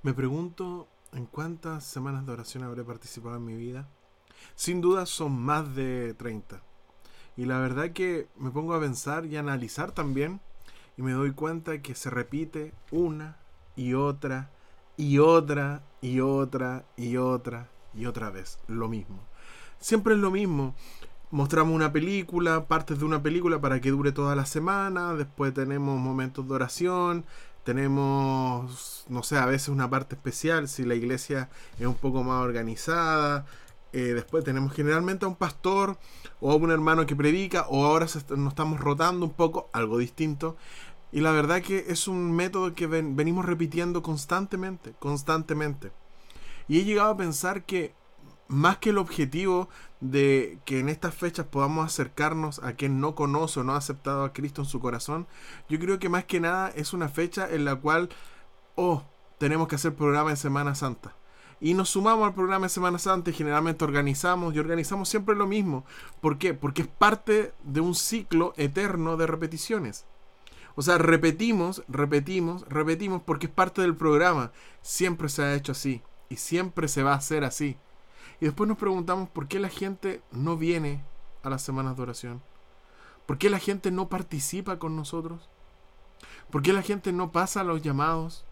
Me pregunto en cuántas semanas de oración habré participado en mi vida. Sin duda son más de 30. Y la verdad que me pongo a pensar y a analizar también y me doy cuenta que se repite una y otra y otra y otra y otra y otra vez lo mismo. Siempre es lo mismo. Mostramos una película, partes de una película para que dure toda la semana, después tenemos momentos de oración, tenemos, no sé, a veces una parte especial si la iglesia es un poco más organizada. Eh, después tenemos generalmente a un pastor o a un hermano que predica o ahora nos estamos rotando un poco, algo distinto. Y la verdad que es un método que venimos repitiendo constantemente, constantemente. Y he llegado a pensar que más que el objetivo de que en estas fechas podamos acercarnos a quien no conoce o no ha aceptado a Cristo en su corazón, yo creo que más que nada es una fecha en la cual, oh, tenemos que hacer programa en Semana Santa. Y nos sumamos al programa de Semana Santa y generalmente organizamos y organizamos siempre lo mismo. ¿Por qué? Porque es parte de un ciclo eterno de repeticiones. O sea, repetimos, repetimos, repetimos porque es parte del programa. Siempre se ha hecho así y siempre se va a hacer así. Y después nos preguntamos por qué la gente no viene a las semanas de oración. ¿Por qué la gente no participa con nosotros? ¿Por qué la gente no pasa a los llamados?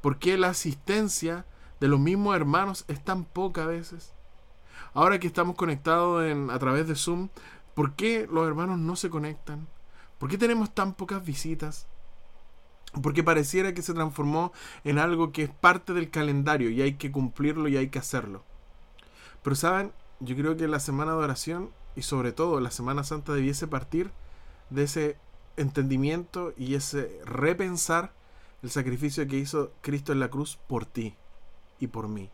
¿Por qué la asistencia de los mismos hermanos es tan poca a veces? Ahora que estamos conectados en, a través de Zoom, ¿por qué los hermanos no se conectan? ¿Por qué tenemos tan pocas visitas? Porque pareciera que se transformó en algo que es parte del calendario y hay que cumplirlo y hay que hacerlo. Pero saben, yo creo que la semana de oración y sobre todo la Semana Santa debiese partir de ese entendimiento y ese repensar el sacrificio que hizo Cristo en la cruz por ti y por mí,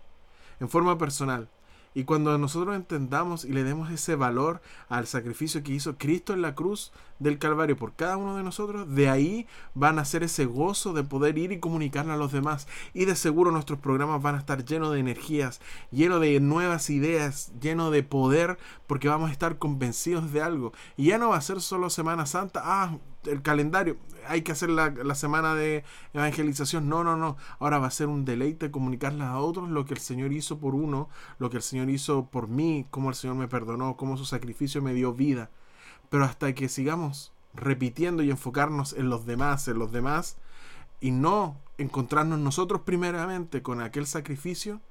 en forma personal. Y cuando nosotros entendamos y le demos ese valor al sacrificio que hizo Cristo en la cruz del Calvario por cada uno de nosotros, de ahí van a ser ese gozo de poder ir y comunicarle a los demás. Y de seguro nuestros programas van a estar llenos de energías, llenos de nuevas ideas, llenos de poder, porque vamos a estar convencidos de algo. Y ya no va a ser solo Semana Santa, ah, el calendario, hay que hacer la, semana de evangelización. No, no, no. Ahora va a ser un deleite comunicarles a otros lo que el Señor hizo por uno, lo que el Señor hizo por mí, cómo el Señor me perdonó, cómo su sacrificio me dio vida. Pero hasta que sigamos repitiendo y enfocarnos en los demás, en los demás, y no encontrarnos nosotros primeramente con aquel sacrificio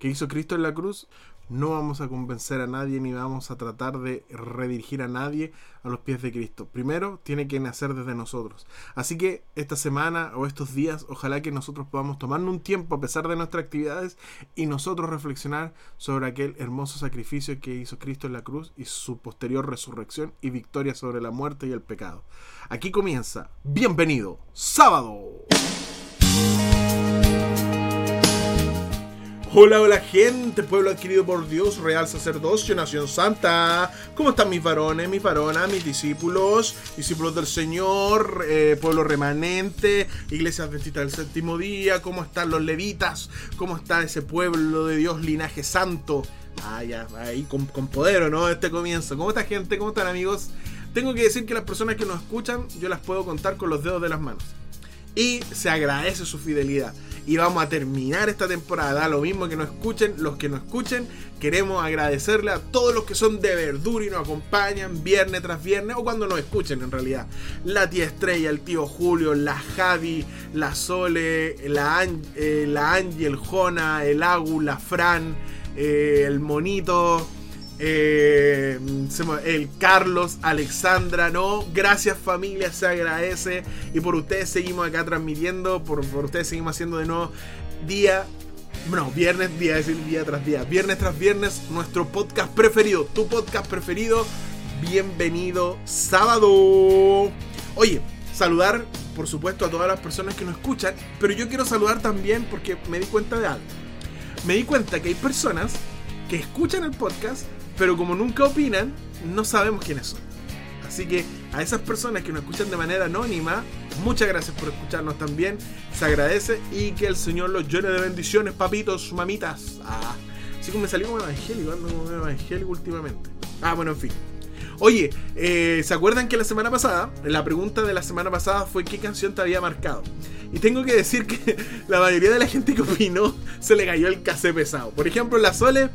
que hizo Cristo en la cruz, no vamos a convencer a nadie ni vamos a tratar de redirigir a nadie a los pies de Cristo. Primero, tiene que nacer desde nosotros. Así que esta semana o estos días, ojalá que nosotros podamos tomarnos un tiempo a pesar de nuestras actividades y nosotros reflexionar sobre aquel hermoso sacrificio que hizo Cristo en la cruz y su posterior resurrección y victoria sobre la muerte y el pecado. Aquí comienza. Bienvenido. Sábado. Hola, hola gente, pueblo adquirido por Dios, real sacerdocio, nación santa. ¿Cómo están mis varones, mis varonas, mis discípulos, discípulos del Señor, eh, pueblo remanente, iglesia adventista del séptimo día? ¿Cómo están los levitas? ¿Cómo está ese pueblo de Dios, linaje santo? Ah, ya, ahí con, con poder, ¿no? Este comienzo. ¿Cómo está gente? ¿Cómo están amigos? Tengo que decir que las personas que nos escuchan, yo las puedo contar con los dedos de las manos. Y se agradece su fidelidad y vamos a terminar esta temporada. Lo mismo que nos escuchen, los que nos escuchen, queremos agradecerle a todos los que son de verdura y nos acompañan viernes tras viernes o cuando nos escuchen en realidad. La tía Estrella, el tío Julio, la Javi, la Sole, la, eh, la Angie, el Jona, el Agu, la Fran, eh, el Monito. Eh, el Carlos, Alexandra, no, gracias familia, se agradece. Y por ustedes seguimos acá transmitiendo, por, ustedes seguimos haciendo de nuevo día, bueno, viernes, día, decir día tras día, viernes tras viernes, nuestro podcast preferido, tu podcast preferido. Bienvenido sábado. Oye, saludar, por supuesto, a todas las personas que nos escuchan, pero yo quiero saludar también porque me di cuenta de algo. Me di cuenta que hay personas que escuchan el podcast pero como nunca opinan, no sabemos quiénes son. Así que a esas personas que nos escuchan de manera anónima, muchas gracias por escucharnos también. Se agradece y que el Señor los llene de bendiciones, papitos, mamitas. Ah, así como me salió como evangélico, ando como evangélico últimamente. Ah, bueno, en fin. Oye, eh, ¿se acuerdan que la semana pasada, la pregunta de la semana pasada fue qué canción te había marcado? Y tengo que decir que la mayoría de la gente que opinó se le cayó el casé pesado. Por ejemplo, la Sole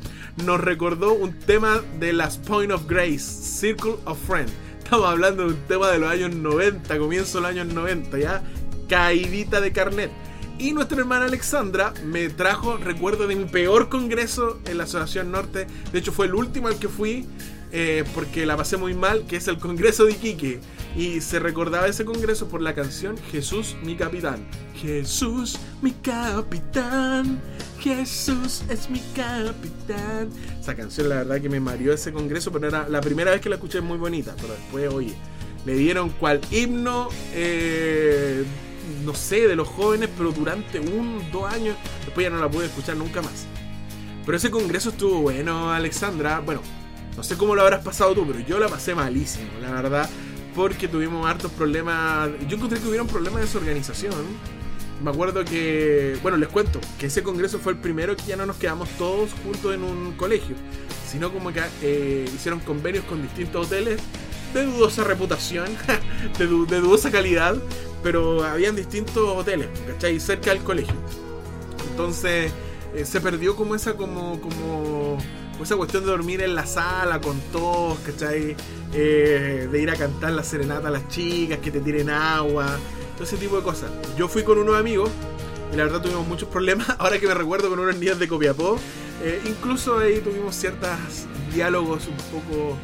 nos recordó un tema de las Point of Grace, Circle of Friends. Estamos hablando de un tema de los años 90, comienzo de los años 90, ya caidita de carnet. Y nuestra hermana Alexandra me trajo recuerdo de mi peor congreso en la Asociación Norte. De hecho, fue el último al que fui eh, porque la pasé muy mal, que es el Congreso de Iquique. Y se recordaba ese congreso por la canción Jesús mi capitán. Jesús mi capitán. Jesús es mi capitán. Esa canción la verdad que me mareó ese congreso, pero era la primera vez que la escuché muy bonita. Pero después, oye, le dieron cual himno, eh, no sé, de los jóvenes, pero durante un, dos años. Después ya no la pude escuchar nunca más. Pero ese congreso estuvo bueno, Alexandra. Bueno, no sé cómo lo habrás pasado tú, pero yo la pasé malísimo, la verdad. Porque tuvimos hartos problemas. Yo encontré que hubieron problemas de desorganización. Me acuerdo que. Bueno, les cuento que ese congreso fue el primero que ya no nos quedamos todos juntos en un colegio. Sino como que eh, hicieron convenios con distintos hoteles de dudosa reputación, de, de, dudosa calidad, pero habían distintos hoteles, ¿cachai? Cerca del colegio. Entonces eh, se perdió como esa como, como esa cuestión de dormir en la sala con todos, ¿cachai? Eh, de ir a cantar la serenata a las chicas, que te tiren agua, todo ese tipo de cosas. Yo fui con unos amigos y la verdad tuvimos muchos problemas. Ahora que me recuerdo con unos niños de Copiapó, eh, incluso ahí tuvimos ciertos diálogos un poco,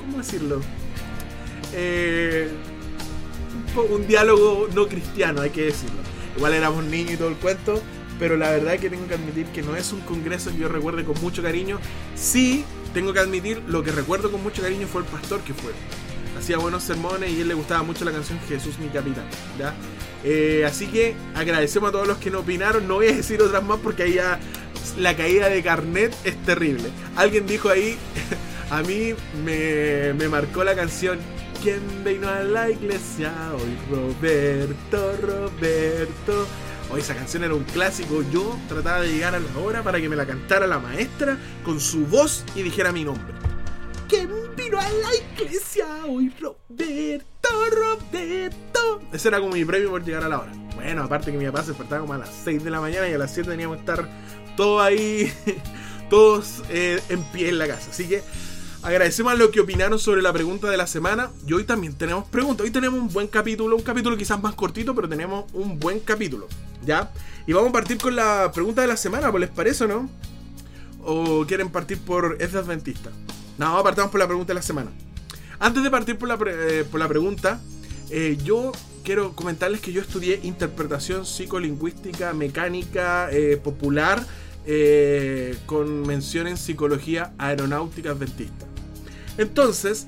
¿cómo decirlo? Eh, un, un diálogo no cristiano, hay que decirlo. Igual éramos niños y todo el cuento, pero la verdad es que tengo que admitir que no es un congreso que yo recuerde con mucho cariño. Sí, tengo que admitir, lo que recuerdo con mucho cariño fue el pastor que fue. Hacía buenos sermones y a él le gustaba mucho la canción Jesús mi capitán. ¿ya? Eh, así que agradecemos a todos los que no opinaron. No voy a decir otras más porque ahí ya la caída de carnet es terrible. Alguien dijo ahí, a mí me, me marcó la canción ¿Quién vino a la iglesia hoy? Roberto, Roberto. Hoy esa canción era un clásico. Yo trataba de llegar a la hora para que me la cantara la maestra con su voz y dijera mi nombre. ¿Quién vino a la iglesia hoy? Roberto, Roberto. Ese era como mi premio por llegar a la hora. Bueno, aparte que mi papá se despertaba como a las 6 de la mañana y a las 7 teníamos que estar todos ahí, todos eh, en pie en la casa. Así que Agradecemos a los que opinaron sobre la pregunta de la semana. Y hoy también tenemos preguntas. Hoy tenemos un buen capítulo, un capítulo quizás más cortito, pero tenemos un buen capítulo. ¿Ya? Y vamos a partir con la pregunta de la semana, ¿pues les parece o no? ¿O quieren partir por Es de Adventista? No, partamos por la pregunta de la semana. Antes de partir por la, eh, por la pregunta, eh, yo quiero comentarles que yo estudié interpretación psicolingüística, mecánica, eh, popular, con mención en psicología aeronáutica adventista. Entonces,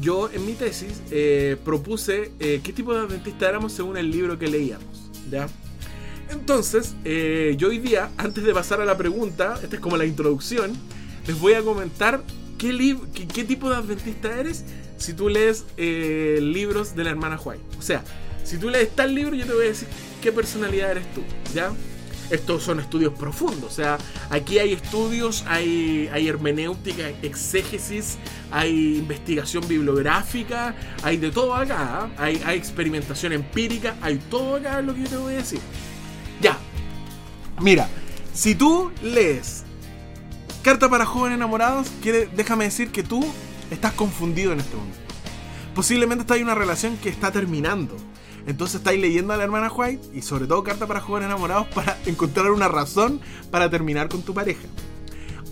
yo en mi tesis eh, propuse eh, qué tipo de adventista éramos según el libro que leíamos. ¿ya? Entonces, eh, yo hoy día, antes de pasar a la pregunta, esta es como la introducción, les voy a comentar qué, qué, tipo de adventista eres si tú lees libros de la hermana White. O sea, si tú lees tal libro, yo te voy a decir qué personalidad eres tú. ¿Ya? Estos son estudios profundos. O sea, aquí hay estudios, hay, hay hermenéutica, exégesis, hay investigación bibliográfica, hay de todo acá. ¿ah? Hay, hay, experimentación empírica, hay todo acá, lo que yo te voy a decir. Ya. Mira, si tú lees Carta para jóvenes enamorados, déjame decir que tú estás confundido en este momento. Posiblemente está hay una relación que está terminando entonces estáis leyendo a la hermana White y sobre todo Carta para jóvenes enamorados para encontrar una razón para terminar con tu pareja.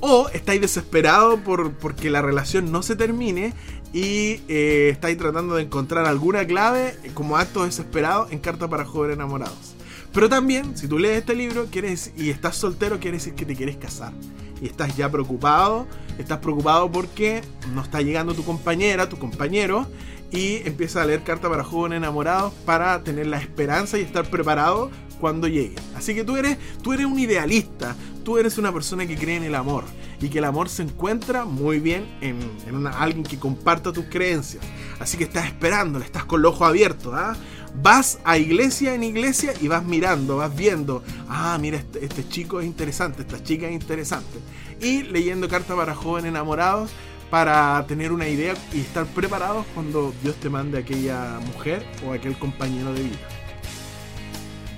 O estáis desesperados por porque la relación no se termine y eh, estáis tratando de encontrar alguna clave como acto desesperado en Carta para jóvenes enamorados. Pero también, si tú lees este libro quieres, y estás soltero, quiere decir que te quieres casar. Y estás ya preocupado, estás preocupado porque no está llegando tu compañera, tu compañero, y empieza a leer carta para jóvenes enamorados para tener la esperanza y estar preparado cuando llegue. Así que tú eres, tú eres un idealista, tú eres una persona que cree en el amor y que el amor se encuentra muy bien en, en alguien que comparta tus creencias. Así que estás esperando, estás con el ojo abierto. ¿ah? Vas a iglesia en iglesia y vas mirando, vas viendo, ah, mira, este, este chico es interesante, esta chica es interesante. Y leyendo carta para jóvenes enamorados para tener una idea y estar preparados cuando Dios te mande a aquella mujer o aquel compañero de vida.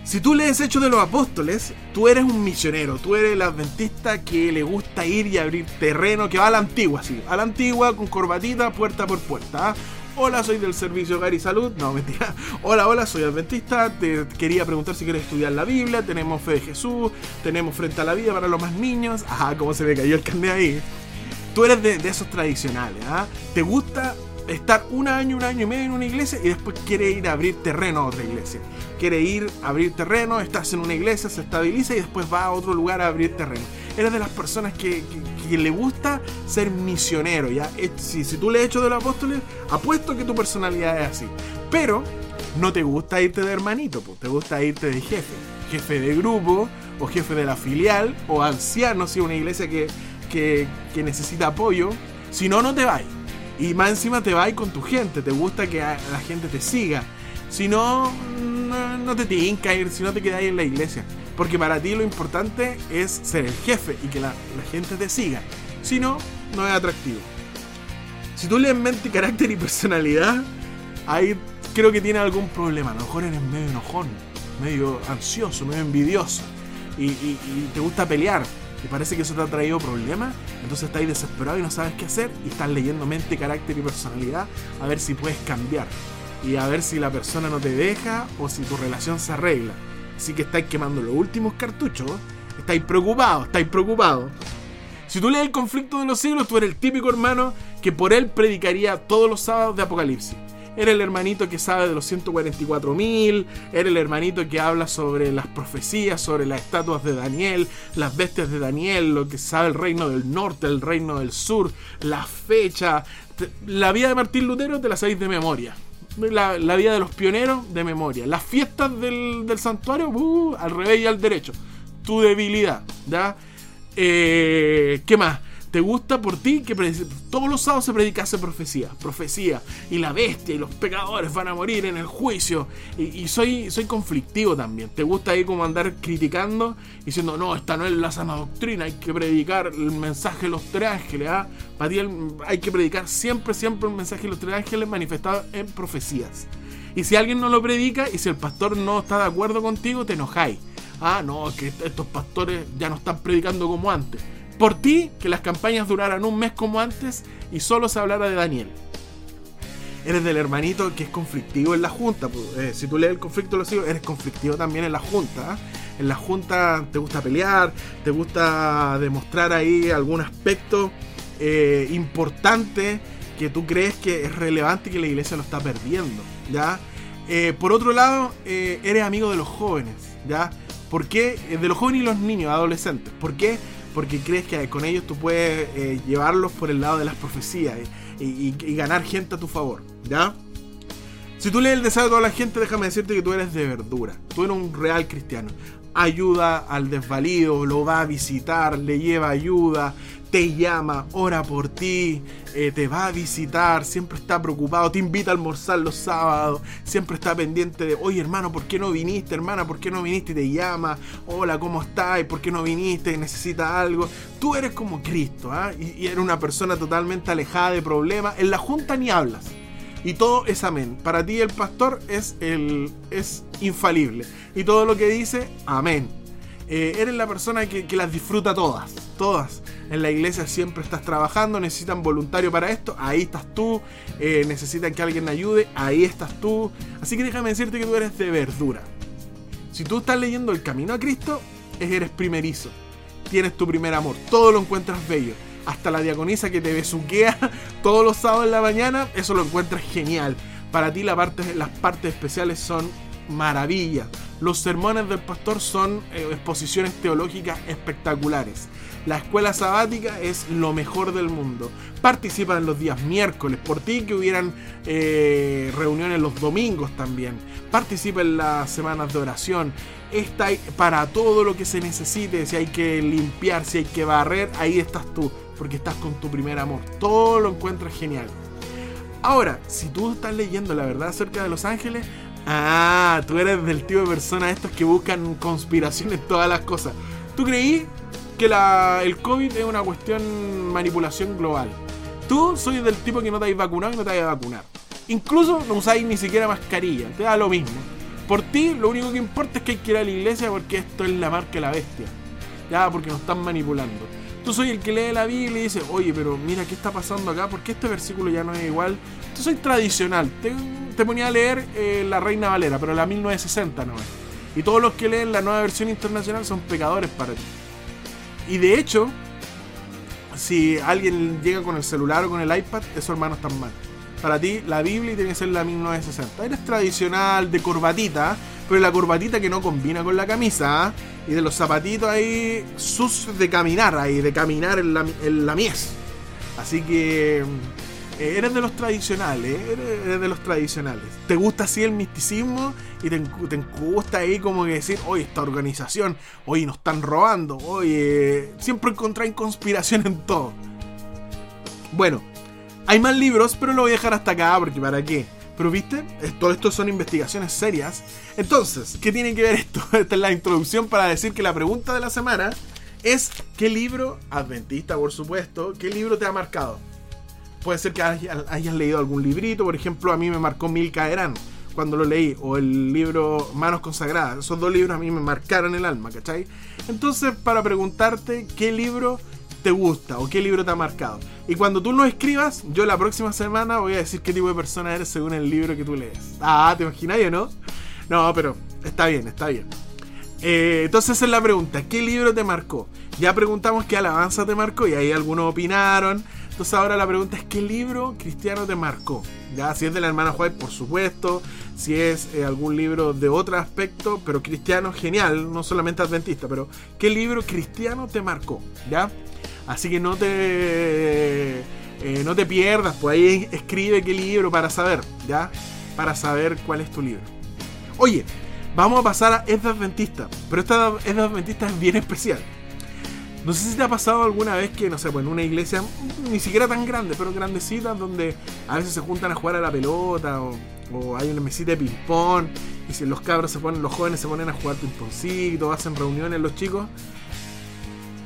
Si tú lees Hechos de los Apóstoles, tú eres un misionero, tú eres el adventista que le gusta ir y abrir terreno, que va a la antigua, sí, a la antigua con corbatita, puerta por puerta. ¿ah? Hola, soy del servicio Hogar y Salud. No, mentira. Hola, hola, soy adventista. Te quería preguntar si quieres estudiar la Biblia. Tenemos fe de Jesús. Tenemos frente a la vida para los más niños. Ajá, cómo se me cayó el carnet ahí. Tú eres de, esos tradicionales, ¿ah? ¿Te gusta estar un año, un año y medio en una iglesia y después quiere ir a abrir terreno a otra iglesia? Quiere ir a abrir terreno, estás en una iglesia, se estabiliza y después va a otro lugar a abrir terreno. Eres de las personas que, le gusta ser misionero, ¿ya? Si, si tú le hecho de los apóstoles, apuesto que tu personalidad es así. Pero no te gusta irte de hermanito, pues, te gusta irte de jefe. Jefe de grupo, o jefe de la filial, o anciano, si es una iglesia que, que, necesita apoyo. Si no, no te vas. Y más encima te vas con tu gente, te gusta que la gente te siga. Si no, no, te tinca ir, si no te quedas en la iglesia. Porque para ti lo importante es ser el jefe y que la, gente te siga. Si no, no es atractivo. Si tú lees mente, carácter y personalidad, ahí creo que tiene algún problema. A lo mejor eres medio enojón, medio ansioso, medio envidioso. Y te gusta pelear. Y parece que eso te ha traído problemas. Entonces estás desesperado y no sabes qué hacer. Y estás leyendo mente, carácter y personalidad. A ver si puedes cambiar. Y a ver si la persona no te deja o si tu relación se arregla. Así que estáis quemando los últimos cartuchos. Estáis preocupados, estáis preocupados. Si tú lees el conflicto de los siglos, tú eres el típico hermano que por él predicaría todos los sábados de Apocalipsis. Eres el hermanito que sabe de los 144.000, eres el hermanito que habla sobre las profecías, sobre las estatuas de Daniel, las bestias de Daniel, lo que sabe el reino del norte, el reino del sur, la fecha. La vida de Martín Lutero te la sabéis de memoria la, vida de los pioneros de memoria. Las fiestas del, santuario, uh, al revés y al derecho. Tu debilidad, ¿ya? Eh, ¿Qué más? ¿Te gusta por ti que todos los sábados se predicase profecía? Profecía. Y la bestia y los pecadores van a morir en el juicio. Y, soy, soy conflictivo también. ¿Te gusta ahí como andar criticando? Diciendo, no, esta no es la sana doctrina. Hay que predicar el mensaje de los tres ángeles. ¿ah? Para ti hay que predicar siempre, siempre el mensaje de los tres ángeles manifestado en profecías. Y si alguien no lo predica y si el pastor no está de acuerdo contigo, te enojáis. Ah, no, que estos pastores ya no están predicando como antes por ti que las campañas duraran un mes como antes y solo se hablara de Daniel. Eres del hermanito que es conflictivo en la junta. Eh, si tú lees el conflicto lo sigo, eres conflictivo también en la junta. ¿ah? En la junta te gusta pelear, te gusta demostrar ahí algún aspecto eh, importante que tú crees que es relevante y que la iglesia lo está perdiendo. ¿ya? Eh, por otro lado, eres amigo de los jóvenes. ¿ya? ¿Por qué? De los jóvenes y los niños, adolescentes. ¿Por qué? Porque crees que con ellos tú puedes eh, llevarlos por el lado de las profecías y, ganar gente a tu favor, ¿ya? Si tú lees el deseo de toda la gente, déjame decirte que tú eres de verdura, tú eres un real cristiano. Ayuda al desvalido, lo va a visitar, le lleva ayuda, te llama, ora por ti, eh, te va a visitar, siempre está preocupado, te invita a almorzar los sábados, siempre está pendiente de, oye hermano, ¿por qué no viniste, hermana? ¿Por qué no viniste? Y te llama, hola, ¿cómo estás? ¿Por qué no viniste? ¿Necesitas algo? Tú eres como Cristo, ¿ah? y, y eres una persona totalmente alejada de problemas. En la junta ni hablas. Y todo es amén. Para ti el pastor es, el, es infalible. Y todo lo que dice, amén. Eh, eres la persona que, las disfruta todas, todas. En la iglesia siempre estás trabajando, necesitan voluntario para esto, ahí estás tú. Eh, necesitan que alguien ayude, ahí estás tú. Así que déjame decirte que tú eres de verdura. Si tú estás leyendo el camino a Cristo, eres primerizo. Tienes tu primer amor, todo lo encuentras bello. Hasta la diaconisa que te besuquea todos los sábados en la mañana, eso lo encuentras genial. Para ti las partes especiales son maravillas. Los sermones del pastor son eh, exposiciones teológicas espectaculares. La escuela sabática es lo mejor del mundo. Participa en los días miércoles. Por ti que hubieran eh, reuniones los domingos también. Participa en las semanas de oración. Está para todo lo que se necesite. Si hay que limpiar, si hay que barrer, ahí estás tú. Porque estás con tu primer amor. Todo lo encuentras genial. Ahora, si tú estás leyendo la verdad acerca de los ángeles, Ah, tú eres del tipo de persona estos que buscan conspiraciones en todas las cosas. ¿Tú creí que el COVID es una cuestión manipulación global? Tú soy del tipo que no te habéis vacunado y no te vais a vacunar. Incluso no usáis ni siquiera mascarilla, te da lo mismo. Por ti, lo único que importa es que hay que ir a la iglesia porque esto es la marca de la bestia. Ya, porque nos están manipulando. Tú soy el que lee la Biblia y dice, oye, pero mira qué está pasando acá, porque este versículo ya no es igual. Tú soy tradicional. Te, ponía a leer eh, la Reina Valera, pero la 1960 no es. Y todos los que leen la nueva versión internacional son pecadores para ti. Y de hecho, si alguien llega con el celular o con el iPad, esos hermanos están mal. Para ti, la Biblia tiene que ser la 1960. Eres tradicional, de corbatita, pero la corbatita que no combina con la camisa. ¿ah? Y de los zapatitos ahí, sus de caminar ahí, de caminar en la, en la mies. Así que eres de los tradicionales, eres de los tradicionales. ¿Te gusta así el misticismo? Y te, gusta ahí como que decir, oye, esta organización, oye, nos están robando, oye, siempre encontráis conspiración en todo. Bueno, hay más libros, pero lo voy a dejar hasta acá porque para qué. Pero viste, todo esto son investigaciones serias. Entonces, ¿qué tiene que ver esto? Esta es la introducción para decir que la pregunta de la semana es ¿qué libro, adventista por supuesto, qué libro te ha marcado? Puede ser que hayas leído algún librito, por ejemplo, a mí me marcó Mil Caerán cuando lo leí, o el libro Manos Consagradas. Esos dos libros a mí me marcaron el alma, ¿cachai? Entonces, para preguntarte qué libro te gusta o qué libro te ha marcado. Y cuando tú lo escribas, yo la próxima semana voy a decir qué tipo de persona eres según el libro que tú lees. Ah, ¿te imaginas o no? No, pero está bien, está bien. Eh, entonces esa es la pregunta, ¿qué libro te marcó? Ya preguntamos qué alabanza te marcó y ahí algunos opinaron. Entonces ahora la pregunta es ¿qué libro cristiano te marcó? Ya, si es de la hermana White, por supuesto. Si es eh, algún libro de otro aspecto, pero cristiano, genial, no solamente adventista, pero ¿qué libro cristiano te marcó? ¿Ya? Así que no te, eh, no te pierdas, pues ahí escribe qué libro para saber, ¿ya? Para saber cuál es tu libro. Oye, vamos a pasar a Es Adventista, pero esta Es Adventista es bien especial. No sé si te ha pasado alguna vez que, no sé, pues en una iglesia ni siquiera tan grande, pero grandecita, donde a veces se juntan a jugar a la pelota o, hay una mesita de ping-pong y si los cabros se ponen, los jóvenes se ponen a jugar ping-pongcito, hacen reuniones los chicos.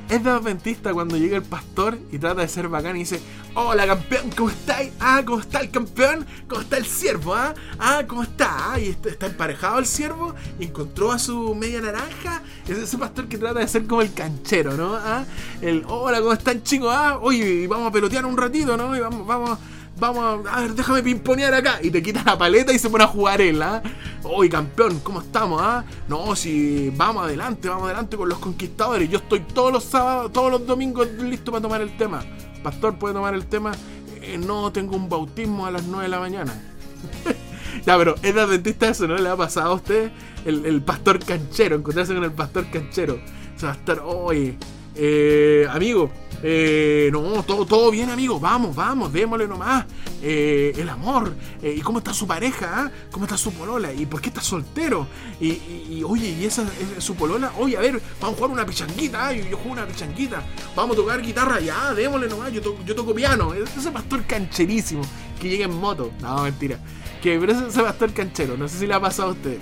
Es de adventista cuando llega el pastor y trata de ser bacán y dice, hola campeón, ¿cómo estáis? Ah, ¿cómo está el campeón? ¿Cómo está el siervo? Ah, ah ¿cómo está? Ah, y está, emparejado el siervo y encontró a su media naranja. Es ese pastor que trata de ser como el canchero, ¿no? Ah, el, hola, ¿cómo están chicos? Ah, oye, vamos a pelotear un ratito, ¿no? Y vamos, vamos vamos a, ver, déjame pimponear acá. Y te quita la paleta y se pone a jugar él, ¿ah? Uy, campeón, ¿cómo estamos, ah? No, si vamos adelante, vamos adelante con los conquistadores. Yo estoy todos los sábados, todos los domingos listo para tomar el tema. Pastor, ¿puede tomar el tema? Eh, no, tengo un bautismo a las 9 de la mañana. ya, pero es adventista eso, ¿no? ¿Le ha pasado a usted? El, pastor canchero, encontrarse con el pastor canchero. O sea, va a estar, oye, eh, amigo, eh, no, todo, todo bien, amigo. Vamos, vamos, démosle nomás. Eh, el amor. Eh, ¿Y cómo está su pareja? Ah? ¿Cómo está su polola? ¿Y por qué está soltero? Y, oye, ¿y esa es su polola? Oye, a ver, vamos a jugar una pichanguita. Ah, yo, juego una pichanguita. Vamos a tocar guitarra. Ya, démosle nomás. Yo, toco piano. Ese pastor cancherísimo que llega en moto. No, mentira. Que, pero ese, ese pastor canchero. No sé si le ha pasado a usted.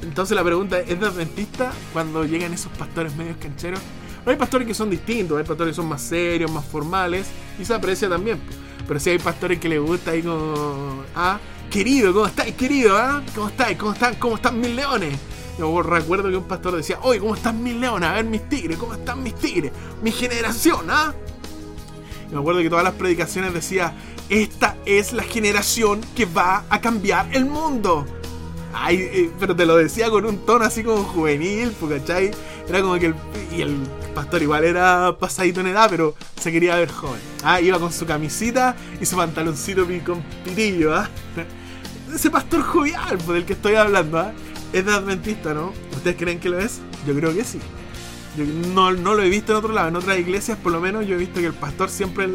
Entonces la pregunta es, ¿es de adventista cuando llegan esos pastores medios cancheros? Hay pastores que son distintos, hay pastores que son más serios, más formales, y se aprecia también. Pero si hay pastores que les gusta ahí como, ah, querido, ¿cómo estáis, querido? Ah? ¿Cómo estáis? ¿Cómo están? ¿Cómo están mis leones? Yo recuerdo que un pastor decía, oye, ¿cómo están mis leones? A ver mis tigres, ¿cómo están mis tigres? Mi generación, ¿ah? Y me acuerdo que todas las predicaciones decía, esta es la generación que va a cambiar el mundo. Ay, eh, pero te lo decía con un tono así como juvenil, ¿cachai? Era como que el, y el pastor igual era pasadito en edad, pero se quería ver joven. Ah, iba con su camisita y su pantaloncito con pitillo, ¿ah? Ese pastor jovial pues, del que estoy hablando, ¿ah? Es de adventista, ¿no? ¿Ustedes creen que lo es? Yo creo que sí. No, no lo he visto en otro lado. En otras iglesias, por lo menos, yo he visto que el pastor siempre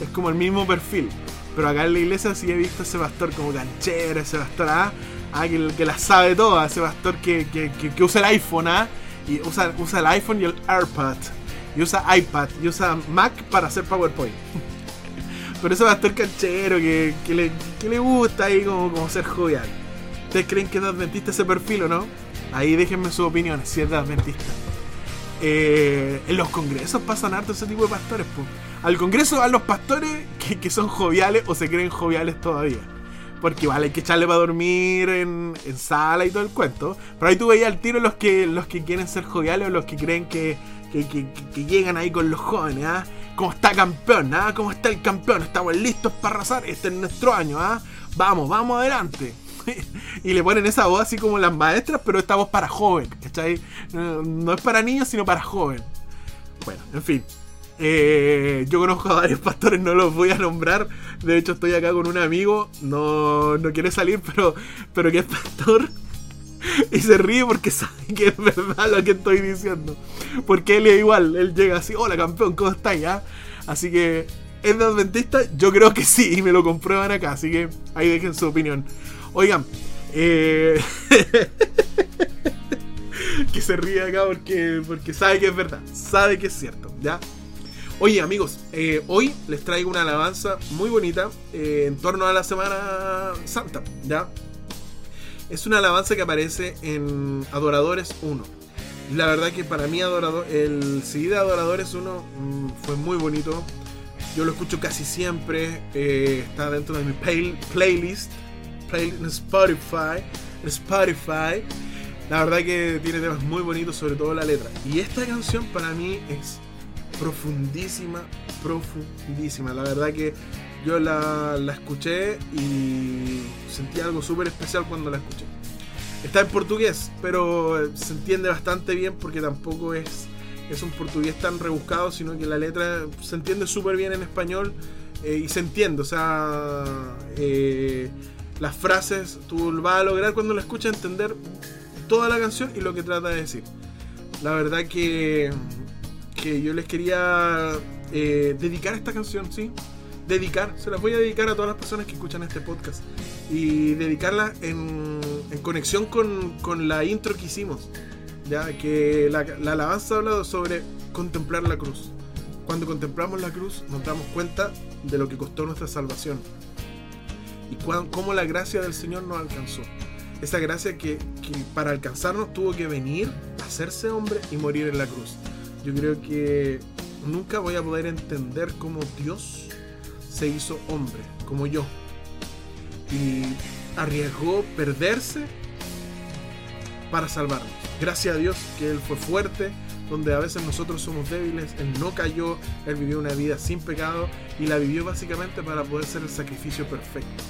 es como el mismo perfil. Pero acá en la iglesia sí he visto ese pastor como canchero, ese pastor, ¿ah? Ah que, que, la sabe toda, ese pastor que, que, que usa el iPhone, ¿ah? y usa, usa el iPhone y el AirPod. Y usa iPad y usa Mac para hacer PowerPoint. Pero a estar canchero, que, que, le, que le gusta ahí como, como ser jovial. ¿Ustedes creen que es de adventista ese perfil o no? Ahí déjenme su opinión, si es de adventista. Eh, en los congresos pasan harto ese tipo de pastores. Al congreso van los pastores que, que, son joviales o se creen joviales todavía. Porque igual hay que echarle para dormir en, sala y todo el cuento. Pero ahí tú veías al tiro los que, los que quieren ser joviales o los que creen que, que, llegan ahí con los jóvenes, ¿ah? ¿Cómo está campeón? ¿ah? ¿Cómo está el campeón? Estamos listos para arrasar. Este es nuestro año, ¿ah? Vamos, vamos adelante. y le ponen esa voz así como las maestras, pero esta voz para joven, ¿cachai? No, es para niños, sino para joven. Bueno, en fin. Eh, yo conozco a varios pastores, no los voy a nombrar. De hecho, estoy acá con un amigo. No, no quiere salir, pero, pero que es pastor. Y se ríe porque sabe que es verdad lo que estoy diciendo. Porque él es igual. Él llega así: Hola campeón, ¿cómo estás? ya? Así que, ¿es de adventista? Yo creo que sí. Y me lo comprueban acá. Así que ahí dejen su opinión. Oigan, eh... que se ríe acá porque, porque sabe que es verdad, sabe que es cierto, ¿ya? Oye amigos, eh, hoy les traigo una alabanza muy bonita eh, en torno a la Semana Santa, ¿ya? Es una alabanza que aparece en Adoradores 1. La verdad que para mí Adorador, el CD de Adoradores 1 mm, fue muy bonito. Yo lo escucho casi siempre, eh, está dentro de mi playlist en Spotify. Spotify. La verdad que tiene temas muy bonitos, sobre todo la letra. Y esta canción para mí es profundísima, profundísima. La verdad que yo la, la escuché y sentí algo súper especial cuando la escuché. Está en portugués, pero se entiende bastante bien porque tampoco es, es un portugués tan rebuscado, sino que la letra se entiende súper bien en español eh, y se entiende. O sea, eh, las frases, tú vas a lograr cuando la escuchas entender toda la canción y lo que trata de decir. La verdad que, que yo les quería eh, dedicar esta canción, ¿sí? Dedicar, se las voy a dedicar a todas las personas que escuchan este podcast. Y dedicarla en, conexión con, la intro que hicimos. Ya que la, la alabanza ha hablado sobre contemplar la cruz. Cuando contemplamos la cruz nos damos cuenta de lo que costó nuestra salvación y cómo la gracia del Señor nos alcanzó. Esa gracia que, para alcanzarnos tuvo que venir, hacerse hombre y morir en la cruz. Yo creo que nunca voy a poder entender cómo Dios se hizo hombre, como yo. Y arriesgó perderse para salvarnos. Gracias a Dios que Él fue fuerte, donde a veces nosotros somos débiles, Él no cayó, Él vivió una vida sin pecado y la vivió básicamente para poder ser el sacrificio perfecto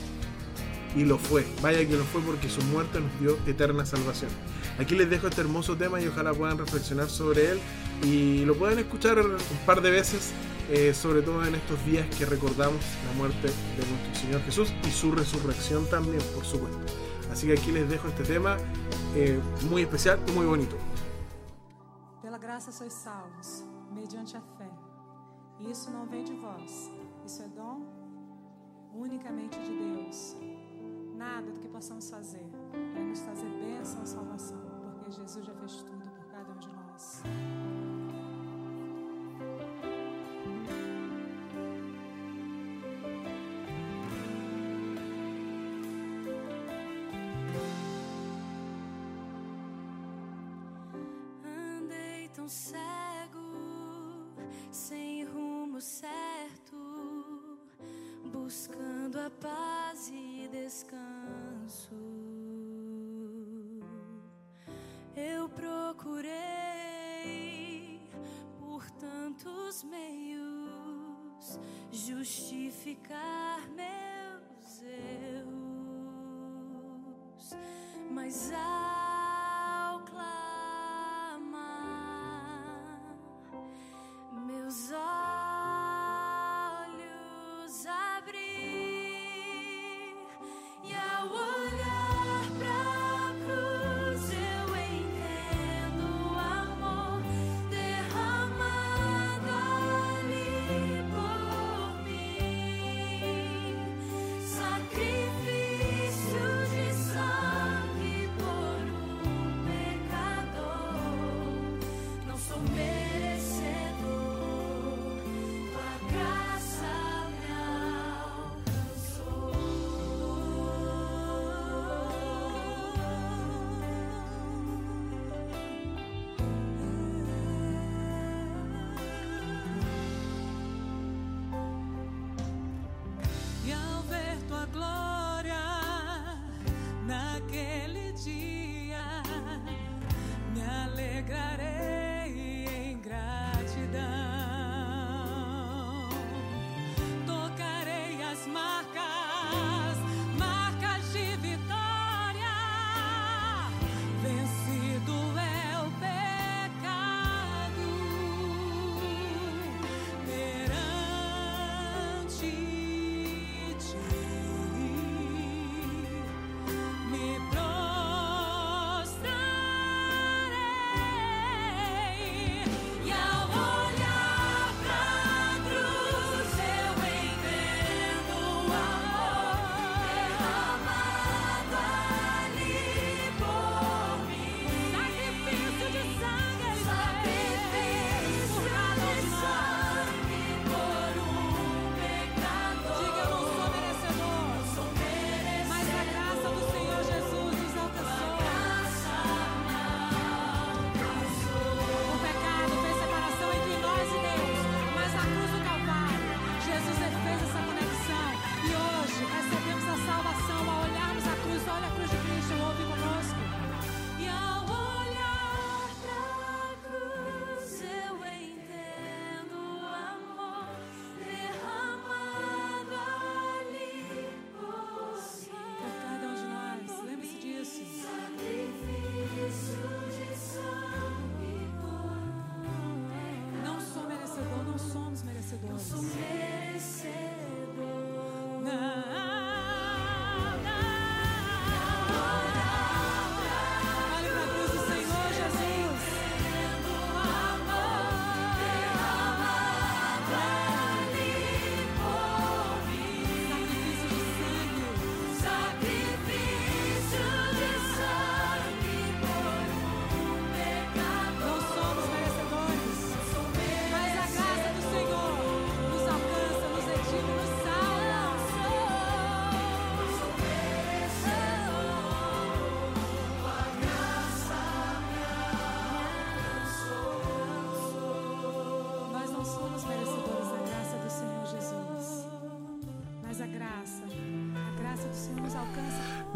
y lo fue. Vaya que lo fue porque su muerte nos dio eterna salvación. Aquí les dejo este hermoso tema y ojalá puedan reflexionar sobre él y lo pueden escuchar un par de veces, eh, sobre todo en estos días que recordamos la muerte de nuestro Señor Jesús y su resurrección también, por supuesto. Así que aquí les dejo este tema eh, muy especial y muy bonito. Pela graça sois salvos, mediante a fé. E isso não vem de vós, isso é dom unicamente de Deus. nada do que possamos fazer para nos trazer bênção e salvação, Jesus já fez tudo por cada um de nós. Andei tão cego, sem rumo certo, buscando a paz e descanso. Procurei por tantos meios justificar meus erros, mas ao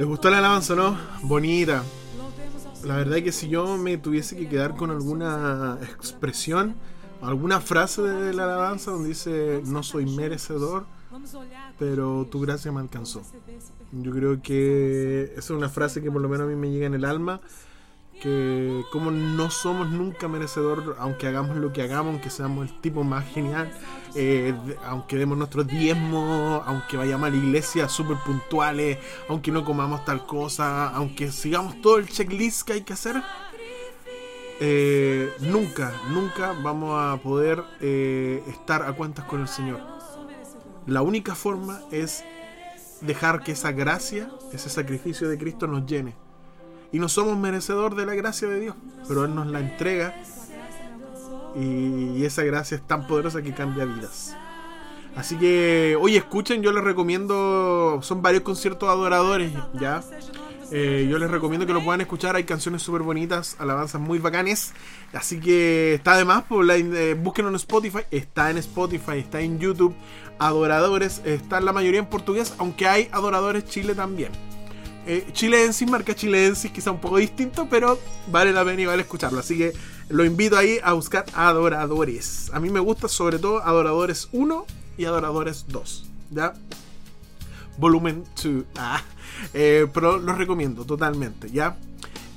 ¿Les gustó la alabanza, no? Bonita. La verdad que si yo me tuviese que quedar con alguna expresión, alguna frase de la alabanza donde dice no soy merecedor, pero tu gracia me alcanzó. Yo creo que esa es una frase que por lo menos a mí me llega en el alma, que como no somos nunca merecedor, aunque hagamos lo que hagamos, aunque seamos el tipo más genial, eh, aunque demos nuestros diezmos, aunque vayamos a la iglesia súper puntuales, aunque no comamos tal cosa, aunque sigamos todo el checklist que hay que hacer, eh, nunca, nunca vamos a poder eh, estar a cuentas con el Señor. La única forma es dejar que esa gracia, ese sacrificio de Cristo nos llene. Y no somos merecedor de la gracia de Dios, pero Él nos la entrega y esa gracia es tan poderosa que cambia vidas. Así que, oye, escuchen, yo les recomiendo, son varios conciertos adoradores, ¿ya? Eh, yo les recomiendo que lo puedan escuchar, hay canciones súper bonitas, alabanzas muy bacanes, así que está de más, pues, la- eh, en Spotify, está en Spotify, está en YouTube, adoradores, está en la mayoría en portugués, aunque hay adoradores Chile también. Eh, chilensis, marca chilensis, quizá un poco distinto, pero vale la pena y vale escucharlo, así que lo invito ahí a buscar adoradores. A mí me gusta sobre todo adoradores 1 y adoradores 2, ¿ya? Volumen 2. Ah, eh, pero los recomiendo totalmente, ¿ya?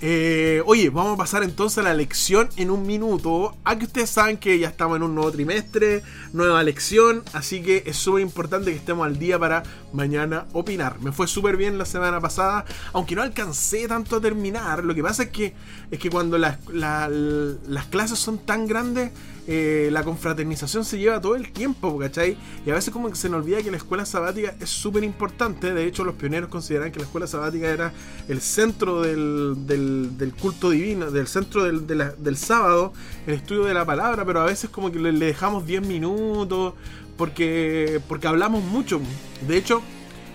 Eh, oye, vamos a pasar entonces a la lección en un minuto. Aquí ustedes saben que ya estamos en un nuevo trimestre, nueva lección, así que es súper importante que estemos al día para mañana opinar. Me fue súper bien la semana pasada, aunque no alcancé tanto a terminar. Lo que pasa es que, es que cuando las, la- las clases son tan grandes, eh, la confraternización se lleva todo el tiempo, ¿cachai? Y a veces como que se nos olvida que la escuela sabática es súper importante. De hecho, los pioneros consideran que la escuela sabática era el centro del, del- culto divino, del centro del, del sábado, el estudio de la palabra, pero a veces como que le, le dejamos 10 minutos porque, porque hablamos mucho. De hecho,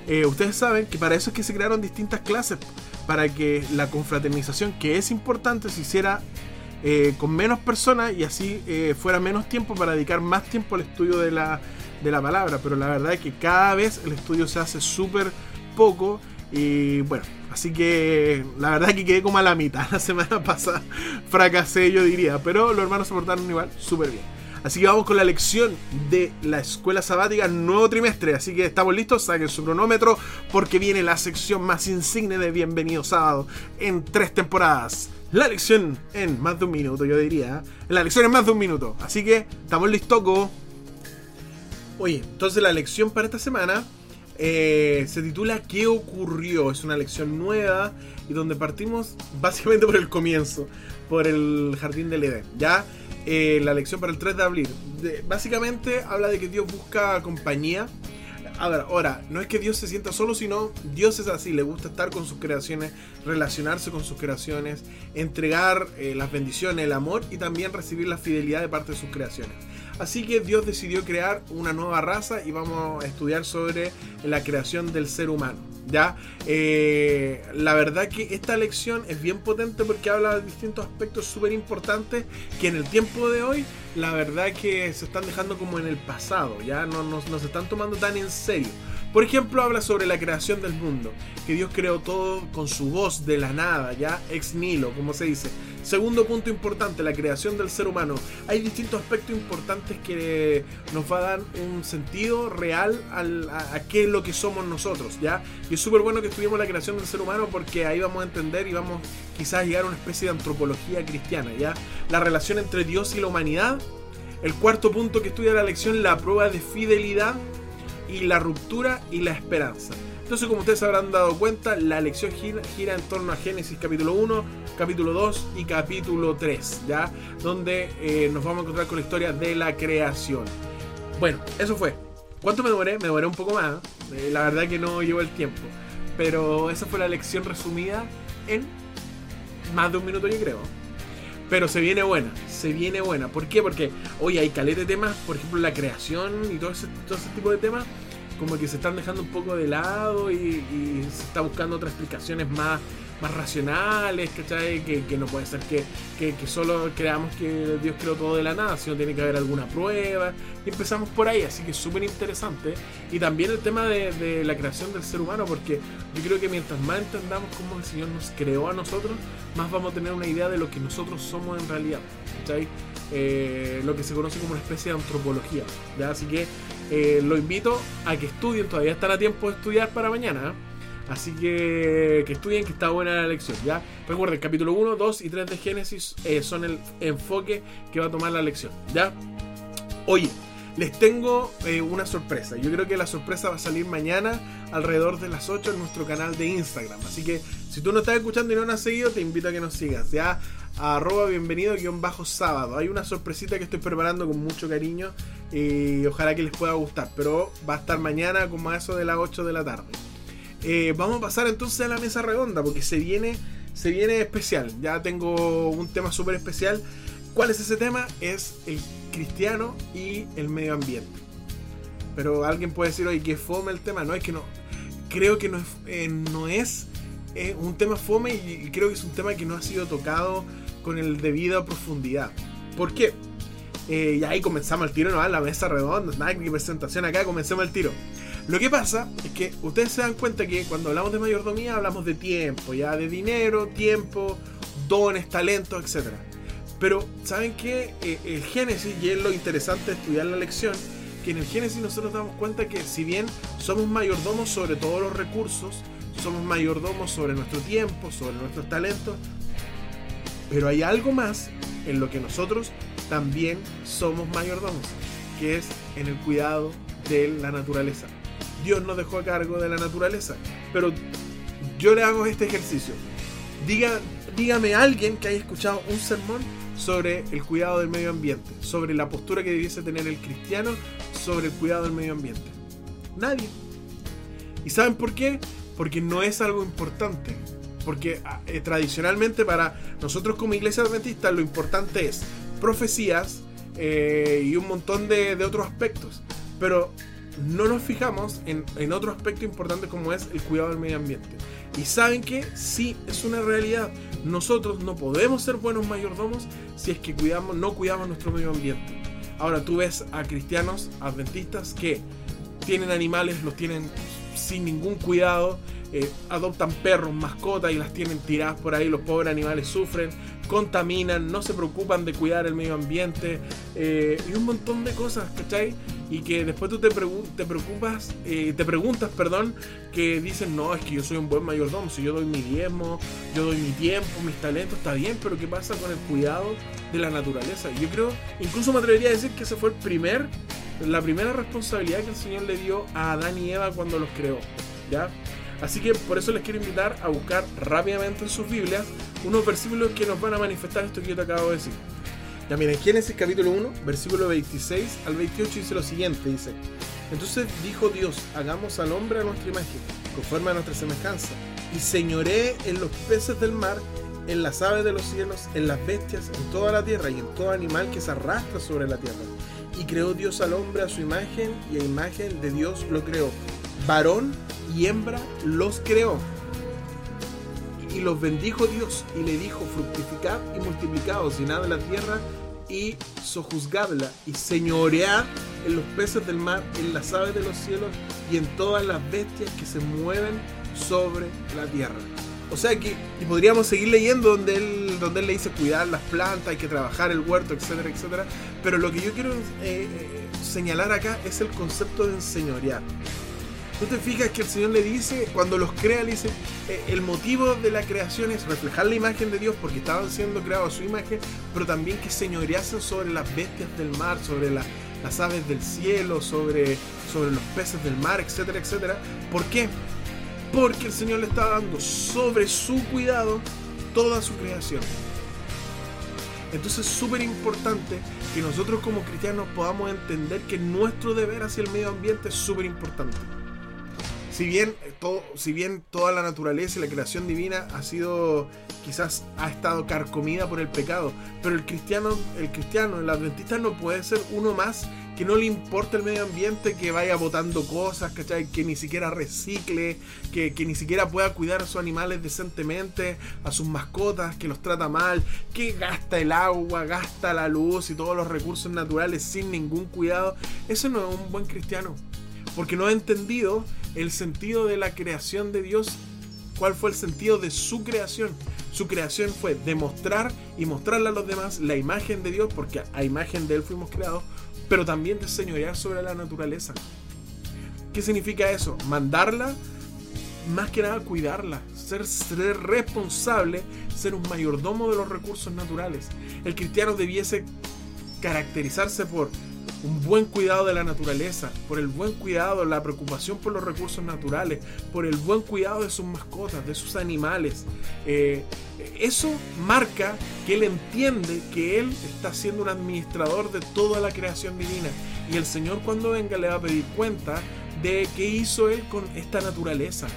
eh, ustedes saben que para eso es que se crearon distintas clases, para que la confraternización, que es importante, se hiciera eh, con menos personas y así eh, fuera menos tiempo para dedicar más tiempo al estudio de la, de la palabra. Pero la verdad es que cada vez el estudio se hace súper poco y bueno, así que la verdad que quedé como a la mitad la semana pasada. Fracasé yo diría, pero los hermanos se portaron igual súper bien. Así que vamos con la lección de la escuela sabática nuevo trimestre. Así que estamos listos, saquen su cronómetro porque viene la sección más insigne de Bienvenido Sábado en tres temporadas. La lección en más de un minuto, yo diría. La lección en más de un minuto. Así que estamos listos. Oye, entonces la lección para esta semana eh, se titula ¿Qué ocurrió? Es una lección nueva y donde partimos básicamente por el comienzo, por el jardín del Edén. Ya Eh, la lección para el 3 de abril. De- básicamente habla de que Dios busca compañía. Ahora, ahora, no es que Dios se sienta solo, sino Dios es así, le gusta estar con sus creaciones, relacionarse con sus creaciones, entregar eh, las bendiciones, el amor y también recibir la fidelidad de parte de sus creaciones. Así que Dios decidió crear una nueva raza y vamos a estudiar sobre la creación del ser humano. ¿ya? Eh, la verdad que esta lección es bien potente porque habla de distintos aspectos súper importantes que en el tiempo de hoy la verdad que se están dejando como en el pasado, ya no nos, no se están tomando tan en serio. Por ejemplo, habla sobre la creación del mundo, que Dios creó todo con su voz de la nada, ya ex nihilo, como se dice. Segundo punto importante, la creación del ser humano. Hay distintos aspectos importantes que nos va a dar un sentido real al- a, a qué es lo que somos nosotros, ¿ya? Y es súper bueno que estudiemos la creación del ser humano porque ahí vamos a entender y vamos quizás a llegar a una especie de antropología cristiana, ¿ya? La relación entre Dios y la humanidad. El cuarto punto que estudia la lección, la prueba de fidelidad y la ruptura y la esperanza. Entonces, como ustedes habrán dado cuenta, la lección gira, gira en torno a Génesis capítulo 1, capítulo 2 y capítulo 3, ¿ya? Donde eh, nos vamos a encontrar con la historia de la creación. Bueno, eso fue. ¿Cuánto me demoré? Me demoré un poco más. Eh, la verdad que no llevo el tiempo. Pero esa fue la lección resumida en más de un minuto, yo creo. Pero se viene buena, se viene buena. ¿Por qué? Porque hoy hay caleta de temas, por ejemplo, la creación y todo ese, todo ese tipo de temas, como que se están dejando un poco de lado y, se está buscando otras explicaciones más, más racionales, ¿cachai? Que, que no puede ser que, que, que solo creamos que Dios creó todo de la nada, sino tiene que haber alguna prueba. Y empezamos por ahí, así que es súper interesante. Y también el tema de, de la creación del ser humano, porque yo creo que mientras más entendamos cómo el Señor nos creó a nosotros, más vamos a tener una idea de lo que nosotros somos en realidad. ¿cachai? Eh, lo que se conoce como una especie de antropología. ¿ya? Así que eh, lo invito a que estudien, todavía están a tiempo de estudiar para mañana. ¿eh? Así que que estudien, que está buena la lección. ¿ya? Recuerden, capítulo 1, 2 y 3 de Génesis son el enfoque que va a tomar la lección. ¿ya? Oye, les tengo una sorpresa. Yo creo que la sorpresa va a salir mañana alrededor de las 8 en nuestro canal de Instagram. Así que si tú no estás escuchando y no nos has seguido, te invito a que nos sigas. Ya, arroba bienvenido guion bajo sábado. Hay una sorpresita que estoy preparando con mucho cariño y ojalá que les pueda gustar. Pero va a estar mañana como a eso de las 8 de la tarde. Eh, vamos a pasar entonces a la mesa redonda porque se viene, se viene especial. Ya tengo un tema súper especial. ¿Cuál es ese tema? Es el cristiano y el medio ambiente. Pero alguien puede decir, oye, que fome el tema. No, es que no. Creo que no es, eh, no es eh, un tema fome y creo que es un tema que no ha sido tocado con el debido profundidad. ¿Por qué? Eh, y ahí comenzamos el tiro, no, la mesa redonda, nada que presentación acá, comencemos el tiro. Lo que pasa es que ustedes se dan cuenta que cuando hablamos de mayordomía hablamos de tiempo, ya de dinero, tiempo, dones, talentos, etc. Pero, ¿saben qué? Eh, el Génesis, y es lo interesante de estudiar la lección, que en el Génesis nosotros damos cuenta que si bien somos mayordomos sobre todos los recursos, somos mayordomos sobre nuestro tiempo, sobre nuestros talentos, pero hay algo más en lo que nosotros también somos mayordomos, que es en el cuidado de la naturaleza. Dios nos dejó a cargo de la naturaleza, pero yo le hago este ejercicio. Dígame alguien que haya escuchado un sermón sobre el cuidado del medio ambiente, sobre la postura que debiese tener el cristiano sobre el cuidado del medio ambiente. Nadie. ¿Y saben por qué? Porque no es algo importante. Porque eh, tradicionalmente para nosotros como iglesia adventista lo importante es profecías eh, y un montón de, otros aspectos. Pero no nos fijamos en, en, otro aspecto importante como es el cuidado del medio ambiente. Y saben que sí, es una realidad. Nosotros no podemos ser buenos mayordomos si es que cuidamos, no cuidamos nuestro medio ambiente. Ahora tú ves a cristianos adventistas que tienen animales, los tienen sin ningún cuidado, eh, adoptan perros, mascotas y las tienen tiradas por ahí, los pobres animales sufren, contaminan, no se preocupan de cuidar el medio ambiente eh, y un montón de cosas, ¿cachai? Y que después tú te, te preocupas, eh, te preguntas, perdón, que dicen, no, es que yo soy un buen mayordomo, si yo doy mi diezmo, yo doy mi tiempo, mis talentos, está bien, pero ¿qué pasa con el cuidado de la naturaleza? Yo creo, incluso me atrevería a decir que ese fue el primer, la primera responsabilidad que el Señor le dio a Adán y Eva cuando los creó, ¿ya? Así que por eso les quiero invitar a buscar rápidamente en sus Biblias unos versículos que nos van a manifestar esto que yo te acabo de decir. Ya miren, Génesis capítulo 1, versículo 26 al 28 dice lo siguiente, dice, entonces dijo Dios, hagamos al hombre a nuestra imagen, conforme a nuestra semejanza, y señoré en los peces del mar, en las aves de los cielos, en las bestias, en toda la tierra y en todo animal que se arrastra sobre la tierra. Y creó Dios al hombre a su imagen, y a imagen de Dios lo creó. Varón y hembra los creó. Y los bendijo Dios y le dijo, fructificad y multiplicados, llenad la tierra y sojuzgadla y señoread en los peces del mar, en las aves de los cielos y en todas las bestias que se mueven sobre la tierra. O sea que, y podríamos seguir leyendo donde él, donde él le dice cuidar las plantas, hay que trabajar el huerto, etcétera, etcétera. Pero lo que yo quiero eh, eh, señalar acá es el concepto de enseñorear. Tú te fijas que el Señor le dice, cuando los crea, le dice, eh, el motivo de la creación es reflejar la imagen de Dios porque estaban siendo creados a su imagen, pero también que señoreasen sobre las bestias del mar, sobre la, las aves del cielo, sobre, sobre los peces del mar, etcétera, etcétera. ¿Por qué? Porque el Señor le está dando sobre su cuidado toda su creación. Entonces es súper importante que nosotros como cristianos podamos entender que nuestro deber hacia el medio ambiente es súper importante si bien, todo, si bien toda la naturaleza y la creación divina ha sido, quizás ha estado carcomida por el pecado, pero el cristiano, el cristiano, el adventista no puede ser uno más que no le importa el medio ambiente, que vaya botando cosas, ¿cachai? Que ni siquiera recicle, que, que ni siquiera pueda cuidar a sus animales decentemente, a sus mascotas, que los trata mal, que gasta el agua, gasta la luz y todos los recursos naturales sin ningún cuidado. Eso no es un buen cristiano, porque no ha entendido el sentido de la creación de Dios cuál fue el sentido de su creación. Su creación fue demostrar y mostrarle a los demás la imagen de Dios, porque a imagen de Él fuimos creados, pero también de señorear sobre la naturaleza. ¿Qué significa eso? Mandarla, más que nada cuidarla, ser, ser responsable, ser un mayordomo de los recursos naturales. El cristiano debiese caracterizarse por un buen cuidado de la naturaleza, por el buen cuidado, la preocupación por los recursos naturales, por el buen cuidado de sus mascotas, de sus animales. Eh, eso marca que él entiende que él está siendo un administrador de toda la creación divina. Y el Señor cuando venga le va a pedir cuenta de qué hizo él con esta naturaleza.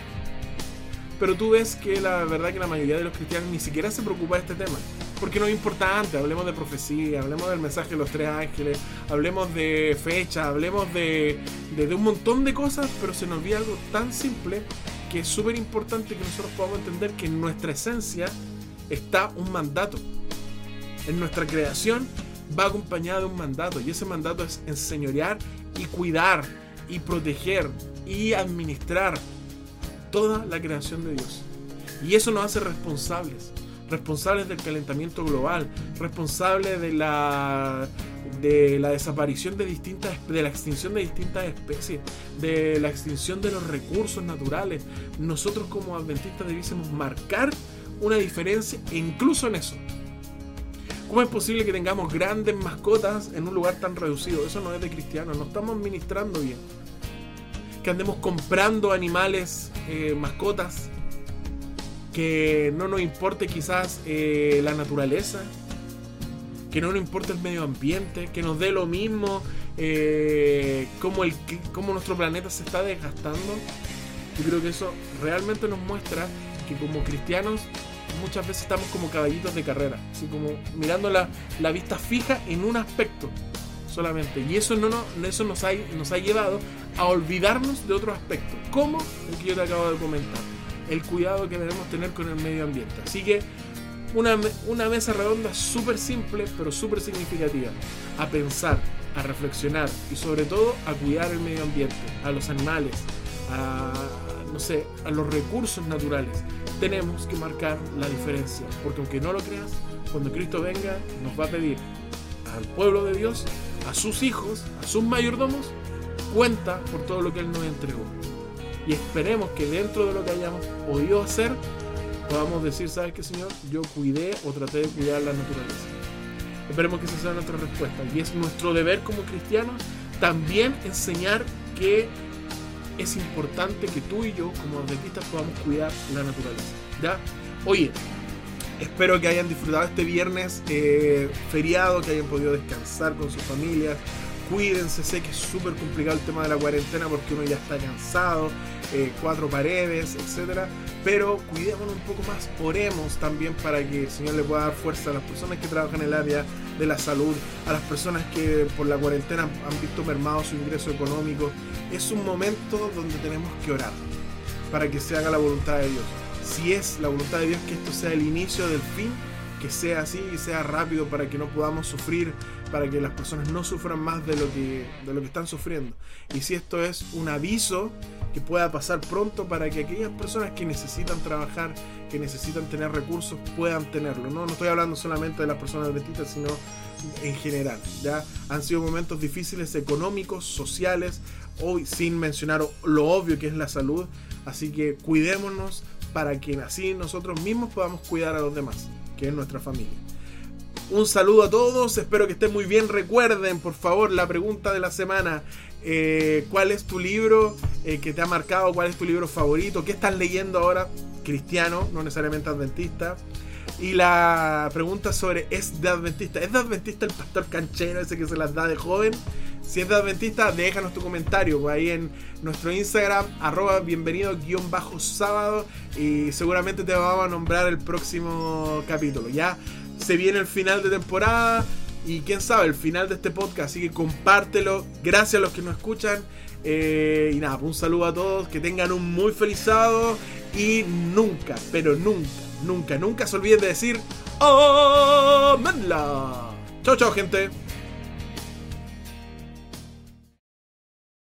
Pero tú ves que la verdad que la mayoría de los cristianos ni siquiera se preocupa de este tema porque no es importante. Hablemos de profecía, hablemos del mensaje de los tres ángeles, hablemos de fecha, hablemos de, de, un montón de cosas, pero se nos olvida algo tan simple que es súper importante que nosotros podamos entender que en nuestra esencia está un mandato. En nuestra creación va acompañada de un mandato y ese mandato es enseñorear y cuidar y proteger y administrar toda la creación de Dios. Y eso nos hace responsables responsables del calentamiento global, responsables de la de la desaparición de distintas de la extinción de distintas especies, de la extinción de los recursos naturales. Nosotros como adventistas debiésemos marcar una diferencia incluso en eso. ¿Cómo es posible que tengamos grandes mascotas en un lugar tan reducido? Eso no es de cristiano, no estamos ministrando bien. Que andemos comprando animales, eh, mascotas, que no nos importe quizás eh, la naturaleza, que no nos importe el medio ambiente, que nos dé lo mismo eh, como, el, como nuestro planeta se está desgastando. Yo creo que eso realmente nos muestra que como cristianos muchas veces estamos como caballitos de carrera, así como mirando la, la vista fija en un aspecto solamente. Y eso, no, no, eso nos, ha, nos ha llevado a olvidarnos de otro aspecto, como el que yo te acabo de comentar el cuidado que debemos tener con el medio ambiente. Así que una, una mesa redonda súper simple, pero súper significativa. A pensar, a reflexionar y sobre todo a cuidar el medio ambiente, a los animales, a, no sé, a los recursos naturales. Tenemos que marcar la diferencia, porque aunque no lo creas, cuando Cristo venga nos va a pedir al pueblo de Dios, a sus hijos, a sus mayordomos, cuenta por todo lo que Él nos entregó y esperemos que dentro de lo que hayamos podido hacer podamos decir, ¿sabes qué, Señor? Yo cuidé o traté de cuidar la naturaleza. Esperemos que esa sea nuestra respuesta. Y es nuestro deber como cristianos también enseñar que es importante que tú y yo, como adventistas, podamos cuidar la naturaleza. ¿Ya? Oye, espero que hayan disfrutado este viernes eh, feriado, que hayan podido descansar con sus familias, cuídense, sé que es súper complicado el tema de la cuarentena porque uno ya está cansado, eh, cuatro paredes, etcétera. Pero cuidémonos un poco más, oremos también para que el Señor le pueda dar fuerza a las personas que trabajan en el área de la salud, a las personas que por la cuarentena han visto mermado su ingreso económico. Es un momento donde tenemos que orar para que se haga la voluntad de Dios. Si es la voluntad de Dios que esto sea el inicio del fin, que sea así y sea rápido para que no podamos sufrir, para que las personas no sufran más de lo que, de lo que están sufriendo. Y si esto es un aviso que pueda pasar pronto para que aquellas personas que necesitan trabajar, que necesitan tener recursos, puedan tenerlo. No, estoy hablando solamente de las personas adventistas, sino en general. Ya han sido momentos difíciles económicos, sociales, hoy sin mencionar lo obvio que es la salud. Así que cuidémonos para que así nosotros mismos podamos cuidar a los demás que es nuestra familia. Un saludo a todos, espero que estén muy bien. Recuerden, por favor, la pregunta de la semana. Eh, ¿Cuál es tu libro eh, que te ha marcado? ¿Cuál es tu libro favorito? ¿Qué estás leyendo ahora? Cristiano, no necesariamente adventista. Y la pregunta sobre ¿es de adventista? ¿Es de adventista el pastor canchero ese que se las da de joven? Si es de adventista, déjanos tu comentario pues, ahí en nuestro Instagram, arroba bienvenido-sábado. Y seguramente te vamos a nombrar el próximo capítulo. Ya se viene el final de temporada. Y quién sabe, el final de este podcast. Así que compártelo. Gracias a los que nos escuchan. Eh, y nada, un saludo a todos. Que tengan un muy feliz sábado. Y nunca, pero nunca nunca, nunca se olviden de decir ¡Amenla! Chao, chao, gente.